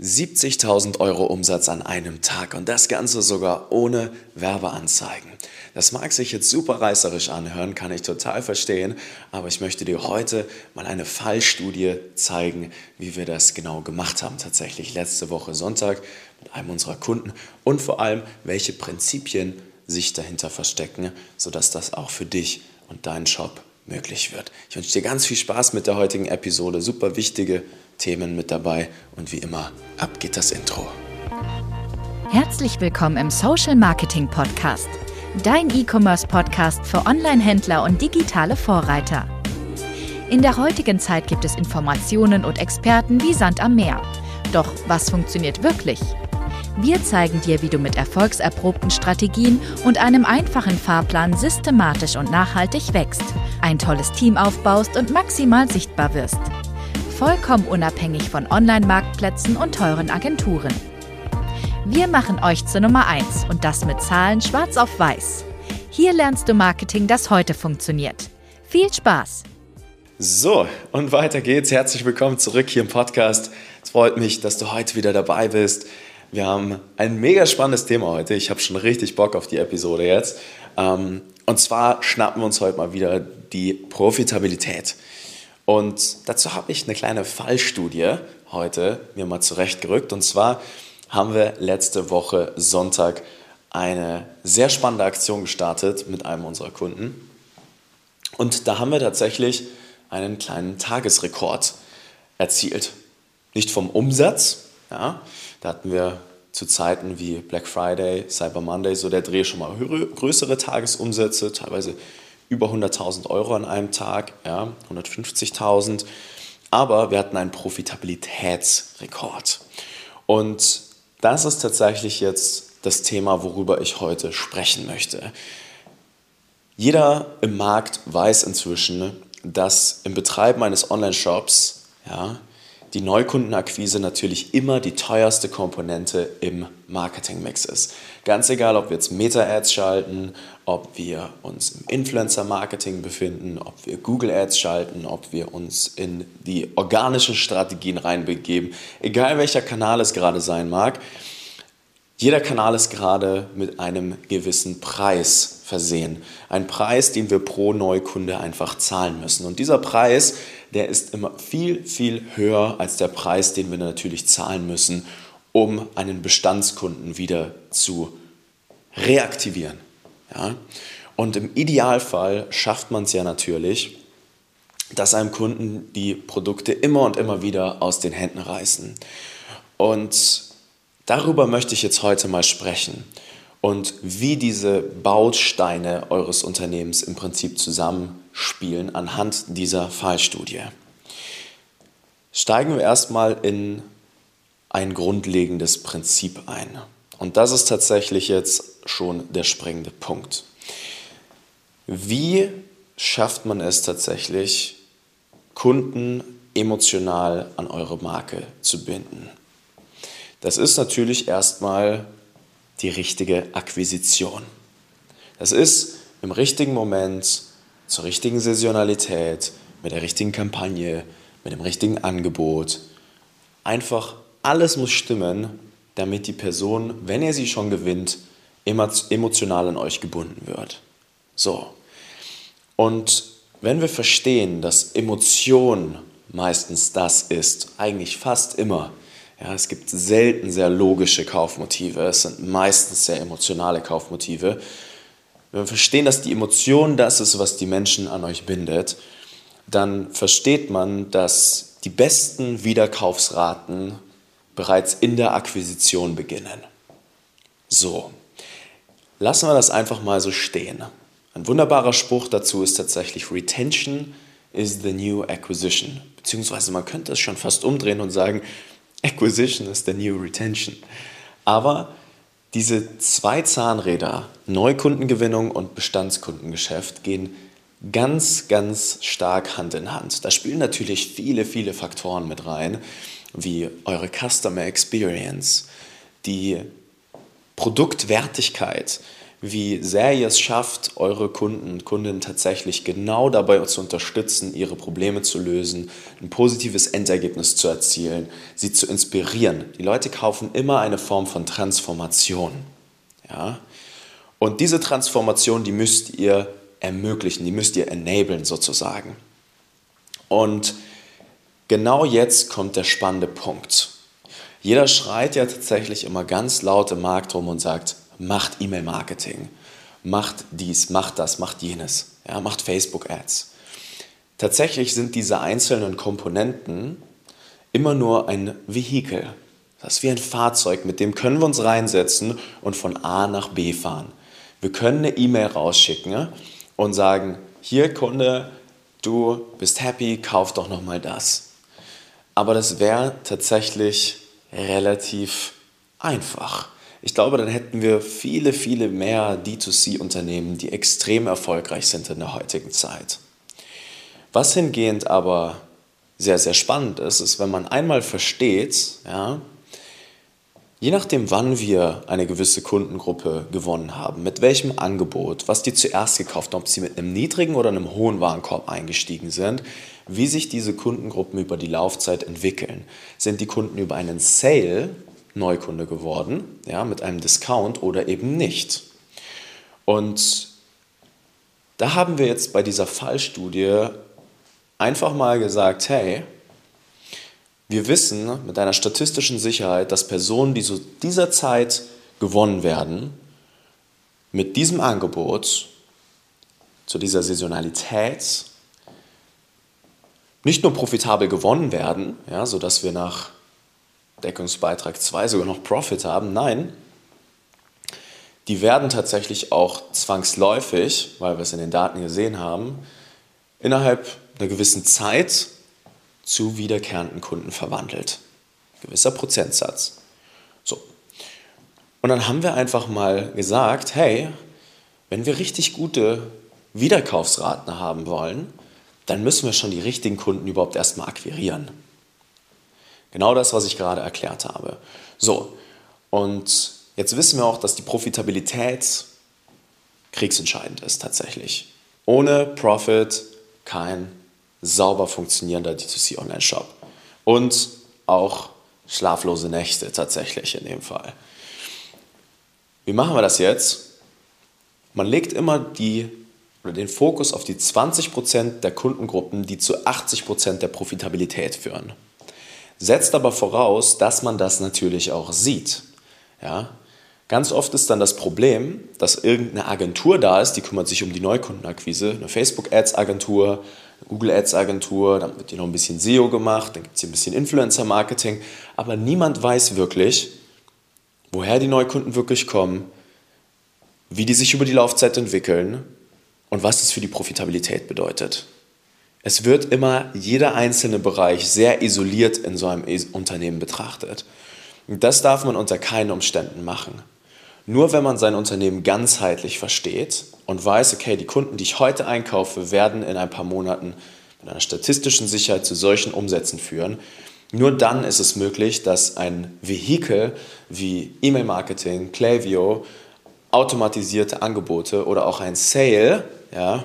70.000 Euro Umsatz an einem Tag und das Ganze sogar ohne Werbeanzeigen. Das mag sich jetzt super reißerisch anhören, kann ich total verstehen, aber ich möchte dir heute mal eine Fallstudie zeigen, wie wir das genau gemacht haben, tatsächlich letzte Woche Sonntag mit einem unserer Kunden und vor allem, welche Prinzipien sich dahinter verstecken, sodass das auch für dich und deinen Shop möglich wird. Ich wünsche dir ganz viel Spaß mit der heutigen Episode, super wichtige Themen mit dabei und wie immer, ab geht das Intro. Herzlich willkommen im Social Marketing Podcast, dein E-Commerce Podcast für Online-Händler und digitale Vorreiter. In der heutigen Zeit gibt es Informationen und Experten wie Sand am Meer. Doch was funktioniert wirklich? Wir zeigen dir, wie du mit erfolgserprobten Strategien und einem einfachen Fahrplan systematisch und nachhaltig wächst, ein tolles Team aufbaust und maximal sichtbar wirst vollkommen unabhängig von Online-Marktplätzen und teuren Agenturen. Wir machen euch zur Nummer 1 und das mit Zahlen schwarz auf weiß. Hier lernst du Marketing, das heute funktioniert. Viel Spaß! So, und weiter geht's. Herzlich willkommen zurück hier im Podcast. Es freut mich, dass du heute wieder dabei bist. Wir haben ein mega spannendes Thema heute. Ich habe schon richtig Bock auf die Episode jetzt. Ähm, und zwar schnappen wir uns heute mal wieder die Profitabilität. Und dazu habe ich eine kleine Fallstudie heute mir mal zurechtgerückt. Und zwar haben wir letzte Woche Sonntag eine sehr spannende Aktion gestartet mit einem unserer Kunden. Und da haben wir tatsächlich einen kleinen Tagesrekord erzielt. Nicht vom Umsatz, ja, da hatten wir zu Zeiten wie Black Friday, Cyber Monday, so der Dreh schon mal größere Tagesumsätze, teilweise über 100.000 Euro an einem Tag, ja, 150.000. Aber wir hatten einen Profitabilitätsrekord. Und das ist tatsächlich jetzt das Thema, worüber ich heute sprechen möchte. Jeder im Markt weiß inzwischen, dass im Betreiben eines Online-Shops ja, die Neukundenakquise natürlich immer die teuerste Komponente im Marketingmix ist. Ganz egal, ob wir jetzt Meta-Ads schalten, ob wir uns im Influencer-Marketing befinden, ob wir Google-Ads schalten, ob wir uns in die organischen Strategien reinbegeben, egal welcher Kanal es gerade sein mag. Jeder Kanal ist gerade mit einem gewissen Preis versehen. Ein Preis, den wir pro Neukunde einfach zahlen müssen. Und dieser Preis, der ist immer viel, viel höher als der Preis, den wir natürlich zahlen müssen, um einen Bestandskunden wieder zu reaktivieren. Ja? Und im Idealfall schafft man es ja natürlich, dass einem Kunden die Produkte immer und immer wieder aus den Händen reißen. Und darüber möchte ich jetzt heute mal sprechen und wie diese Bausteine eures Unternehmens im Prinzip zusammenspielen anhand dieser Fallstudie. Steigen wir erstmal in ein grundlegendes Prinzip ein. Und das ist tatsächlich jetzt schon der springende Punkt. Wie schafft man es tatsächlich, Kunden emotional an eure Marke zu binden? Das ist natürlich erstmal die richtige Akquisition. Das ist im richtigen Moment, zur richtigen Saisonalität, mit der richtigen Kampagne, mit dem richtigen Angebot. Einfach alles muss stimmen, damit die Person, wenn ihr sie schon gewinnt, emotional an euch gebunden wird. So. Und wenn wir verstehen, dass Emotion meistens das ist, eigentlich fast immer, ja, es gibt selten sehr logische Kaufmotive, es sind meistens sehr emotionale Kaufmotive. Wenn wir verstehen, dass die Emotion das ist, was die Menschen an euch bindet, dann versteht man, dass die besten Wiederkaufsraten bereits in der Akquisition beginnen. So, lassen wir das einfach mal so stehen. Ein wunderbarer Spruch dazu ist tatsächlich Retention is the new acquisition. Beziehungsweise man könnte es schon fast umdrehen und sagen, Acquisition is the new retention. Aber diese zwei Zahnräder, Neukundengewinnung und Bestandskundengeschäft, gehen ganz, ganz stark Hand in Hand. Da spielen natürlich viele, viele Faktoren mit rein, wie eure Customer Experience, die Produktwertigkeit, wie sehr ihr es schafft, eure Kunden und Kundinnen tatsächlich genau dabei zu unterstützen, ihre Probleme zu lösen, ein positives Endergebnis zu erzielen, sie zu inspirieren. Die Leute kaufen immer eine Form von Transformation. Ja? Und diese Transformation, die müsst ihr ermöglichen, die müsst ihr enablen sozusagen. Und genau jetzt kommt der spannende Punkt. Jeder schreit ja tatsächlich immer ganz laut im Markt rum und sagt, macht E-Mail-Marketing, macht dies, macht das, macht jenes, ja, macht Facebook-Ads. Tatsächlich sind diese einzelnen Komponenten immer nur ein Vehikel. Das ist wie ein Fahrzeug, mit dem können wir uns reinsetzen und von A nach B fahren. Wir können eine E-Mail rausschicken und sagen, hier Kunde, du bist happy, kauf doch nochmal das. Aber das wäre tatsächlich relativ einfach. Ich glaube, dann hätten wir viele, viele mehr D2C-Unternehmen, die extrem erfolgreich sind in der heutigen Zeit. Was hingehend aber sehr, sehr spannend ist, ist, wenn man einmal versteht, ja, je nachdem, wann wir eine gewisse Kundengruppe gewonnen haben, mit welchem Angebot, was die zuerst gekauft haben, ob sie mit einem niedrigen oder einem hohen Warenkorb eingestiegen sind, wie sich diese Kundengruppen über die Laufzeit entwickeln. Sind die Kunden über einen Sale Neukunde geworden, ja, mit einem Discount oder eben nicht. Und da haben wir jetzt bei dieser Fallstudie einfach mal gesagt, hey, wir wissen mit einer statistischen Sicherheit, dass Personen, die zu dieser Zeit gewonnen werden, mit diesem Angebot, zu dieser Saisonalität, nicht nur profitabel gewonnen werden, ja, sodass wir nach Deckungsbeitrag 2 sogar noch Profit haben. Nein, die werden tatsächlich auch zwangsläufig, weil wir es in den Daten gesehen haben, innerhalb einer gewissen Zeit zu wiederkehrenden Kunden verwandelt. Gewisser Prozentsatz. So. Und dann haben wir einfach mal gesagt, hey, wenn wir richtig gute Wiederkaufsraten haben wollen, dann müssen wir schon die richtigen Kunden überhaupt erstmal akquirieren. Genau das, was ich gerade erklärt habe. So, und jetzt wissen wir auch, dass die Profitabilität kriegsentscheidend ist tatsächlich. Ohne Profit kein sauber funktionierender D2C Online-Shop. Und auch schlaflose Nächte tatsächlich in dem Fall. Wie machen wir das jetzt? Man legt immer die, oder den Fokus auf die 20% der Kundengruppen, die zu 80% der Profitabilität führen setzt aber voraus, dass man das natürlich auch sieht. Ja? Ganz oft ist dann das Problem, dass irgendeine Agentur da ist, die kümmert sich um die Neukundenakquise, eine Facebook-Ads-Agentur, eine Google-Ads-Agentur, dann wird hier noch ein bisschen SEO gemacht, dann gibt es hier ein bisschen Influencer-Marketing, aber niemand weiß wirklich, woher die Neukunden wirklich kommen, wie die sich über die Laufzeit entwickeln und was das für die Profitabilität bedeutet. Es wird immer jeder einzelne Bereich sehr isoliert in so einem Unternehmen betrachtet. Und das darf man unter keinen Umständen machen. Nur wenn man sein Unternehmen ganzheitlich versteht und weiß, okay, die Kunden, die ich heute einkaufe, werden in ein paar Monaten mit einer statistischen Sicherheit zu solchen Umsätzen führen, nur dann ist es möglich, dass ein Vehikel wie E-Mail-Marketing, Klaviyo, automatisierte Angebote oder auch ein Sale ja,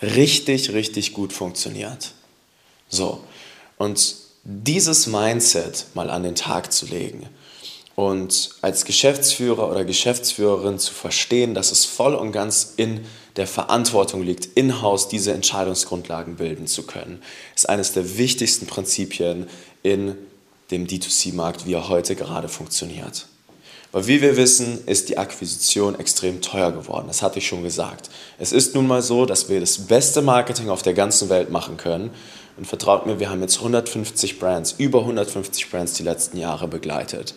richtig, richtig gut funktioniert. So, und dieses Mindset mal an den Tag zu legen und als Geschäftsführer oder Geschäftsführerin zu verstehen, dass es voll und ganz in der Verantwortung liegt, in-house diese Entscheidungsgrundlagen bilden zu können, ist eines der wichtigsten Prinzipien in dem D2C-Markt, wie er heute gerade funktioniert. Weil wie wir wissen, ist die Akquisition extrem teuer geworden. Das hatte ich schon gesagt. Es ist nun mal so, dass wir das beste Marketing auf der ganzen Welt machen können. Und vertraut mir, wir haben jetzt 150 Brands, über 150 Brands die letzten Jahre begleitet.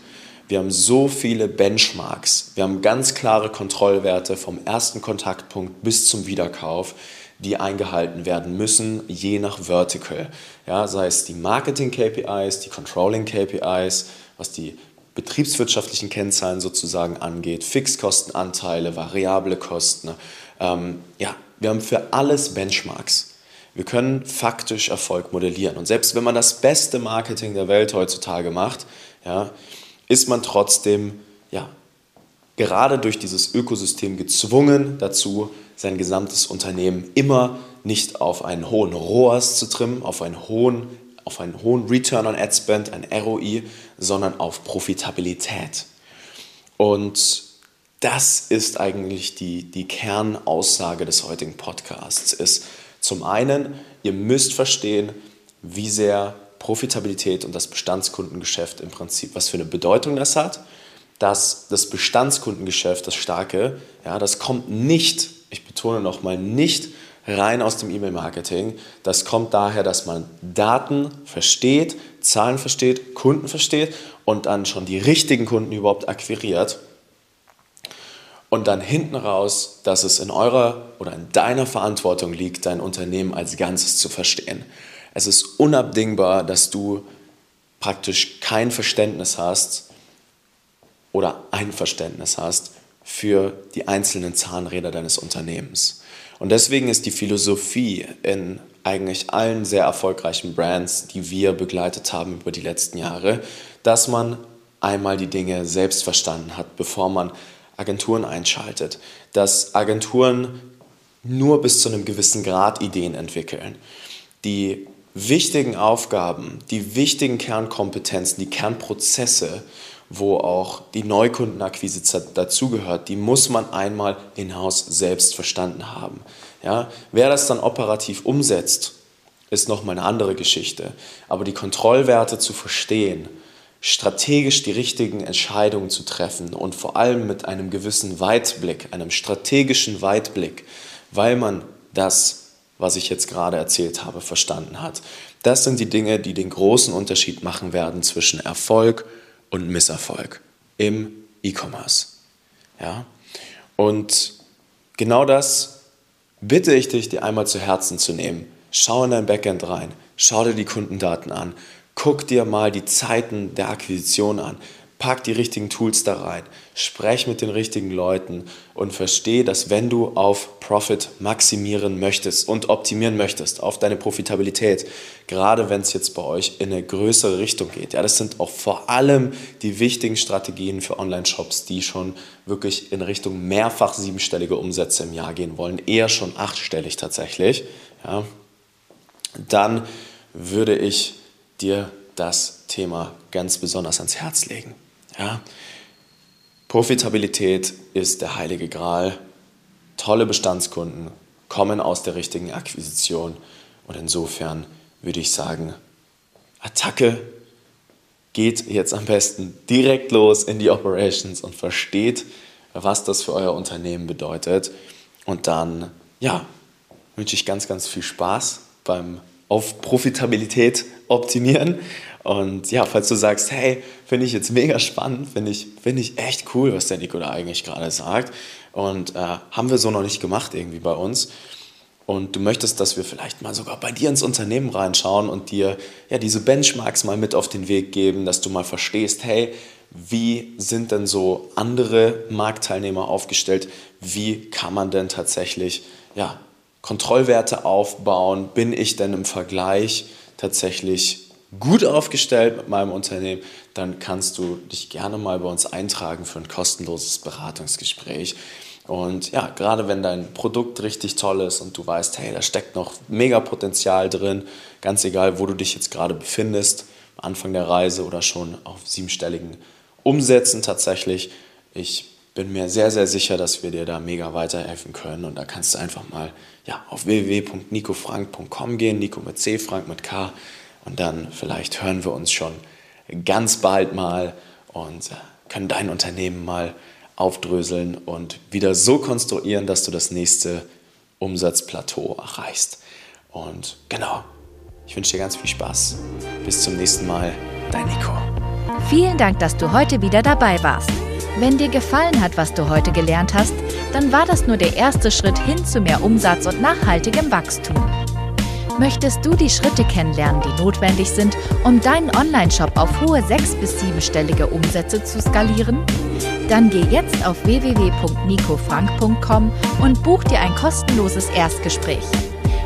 Wir haben so viele Benchmarks. Wir haben ganz klare Kontrollwerte vom ersten Kontaktpunkt bis zum Wiederkauf, die eingehalten werden müssen, je nach Vertical. Ja, sei es die Marketing-KPIs, die Controlling-KPIs, was die betriebswirtschaftlichen Kennzahlen sozusagen angeht, Fixkostenanteile, variable Kosten. Ähm, ja, wir haben für alles Benchmarks. Wir können faktisch Erfolg modellieren. Und selbst wenn man das beste Marketing der Welt heutzutage macht, ja, ist man trotzdem ja, gerade durch dieses Ökosystem gezwungen dazu, sein gesamtes Unternehmen immer nicht auf einen hohen ROAS zu trimmen, auf einen hohen, auf einen hohen Return on Ad Spend, ein ROI, sondern auf Profitabilität. Und das ist eigentlich die, die Kernaussage des heutigen Podcasts. Ist zum einen, ihr müsst verstehen, wie sehr Profitabilität und das Bestandskundengeschäft im Prinzip, was für eine Bedeutung das hat. Dass das Bestandskundengeschäft, das starke, ja, das kommt nicht, ich betone nochmal, nicht rein aus dem E-Mail-Marketing. Das kommt daher, dass man Daten versteht, Zahlen versteht, Kunden versteht und dann schon die richtigen Kunden überhaupt akquiriert. Und dann hinten raus, dass es in eurer oder in deiner Verantwortung liegt, dein Unternehmen als Ganzes zu verstehen. Es ist unabdingbar, dass du praktisch kein Verständnis hast oder ein Verständnis hast für die einzelnen Zahnräder deines Unternehmens. Und deswegen ist die Philosophie in eigentlich allen sehr erfolgreichen Brands, die wir begleitet haben über die letzten Jahre, dass man einmal die Dinge selbst verstanden hat, bevor man Agenturen einschaltet. Dass Agenturen nur bis zu einem gewissen Grad Ideen entwickeln. Die wichtigen Aufgaben, die wichtigen Kernkompetenzen, die Kernprozesse, wo auch die Neukundenakquise dazugehört, die muss man einmal in-house selbst verstanden haben. Ja? Wer das dann operativ umsetzt, ist nochmal eine andere Geschichte. Aber die Kontrollwerte zu verstehen, strategisch die richtigen Entscheidungen zu treffen und vor allem mit einem gewissen Weitblick, einem strategischen Weitblick, weil man das was ich jetzt gerade erzählt habe, verstanden hat. Das sind die Dinge, die den großen Unterschied machen werden zwischen Erfolg und Misserfolg im E-Commerce. Ja? Und genau das bitte ich dich, dir einmal zu Herzen zu nehmen. Schau in dein Backend rein, schau dir die Kundendaten an, guck dir mal die Zeiten der Akquisition an, pack die richtigen Tools da rein, sprech mit den richtigen Leuten und versteh, dass wenn du auf Profit maximieren möchtest und optimieren möchtest, auf deine Profitabilität, gerade wenn es jetzt bei euch in eine größere Richtung geht, ja, das sind auch vor allem die wichtigen Strategien für Online-Shops, die schon wirklich in Richtung mehrfach siebenstellige Umsätze im Jahr gehen wollen, eher schon achtstellig tatsächlich, ja, dann würde ich dir das Thema ganz besonders ans Herz legen. Ja? Profitabilität ist der heilige Gral. Tolle Bestandskunden kommen aus der richtigen Akquisition. Und insofern würde ich sagen, Attacke geht jetzt am besten direkt los in die Operations und versteht, was das für euer Unternehmen bedeutet. Und dann, ja, wünsche ich ganz, ganz viel Spaß beim auf Profitabilität optimieren und ja, falls du sagst, hey, finde ich jetzt mega spannend, finde ich, find ich echt cool, was der Nico da eigentlich gerade sagt. Und äh, haben wir so noch nicht gemacht irgendwie bei uns. Und du möchtest, dass wir vielleicht mal sogar bei dir ins Unternehmen reinschauen und dir ja diese Benchmarks mal mit auf den Weg geben, dass du mal verstehst, hey, wie sind denn so andere Marktteilnehmer aufgestellt? Wie kann man denn tatsächlich ja, Kontrollwerte aufbauen? Bin ich denn im Vergleich tatsächlich gut aufgestellt mit meinem Unternehmen, dann kannst du dich gerne mal bei uns eintragen für ein kostenloses Beratungsgespräch. Und ja, gerade wenn dein Produkt richtig toll ist und du weißt, hey, da steckt noch mega Potenzial drin, ganz egal, wo du dich jetzt gerade befindest, am Anfang der Reise oder schon auf siebenstelligen Umsätzen tatsächlich. Ich bin mir sehr, sehr sicher, dass wir dir da mega weiterhelfen können. Und da kannst du einfach mal ja, auf www.nicofrank.com gehen, Nico mit C, Frank mit K und dann vielleicht hören wir uns schon ganz bald mal und äh, können dein Unternehmen mal aufdröseln und wieder so konstruieren, dass du das nächste Umsatzplateau erreichst. Und genau, ich wünsche dir ganz viel Spaß. Bis zum nächsten Mal, dein Nico. Vielen Dank, dass du heute wieder dabei warst. Wenn dir gefallen hat, was du heute gelernt hast, dann war das nur der erste Schritt hin zu mehr Umsatz und nachhaltigem Wachstum. Möchtest du die Schritte kennenlernen, die notwendig sind, um deinen Online-Shop auf hohe sechs- bis siebenstellige Umsätze zu skalieren? Dann geh jetzt auf www.nicofrank.com und buch dir ein kostenloses Erstgespräch.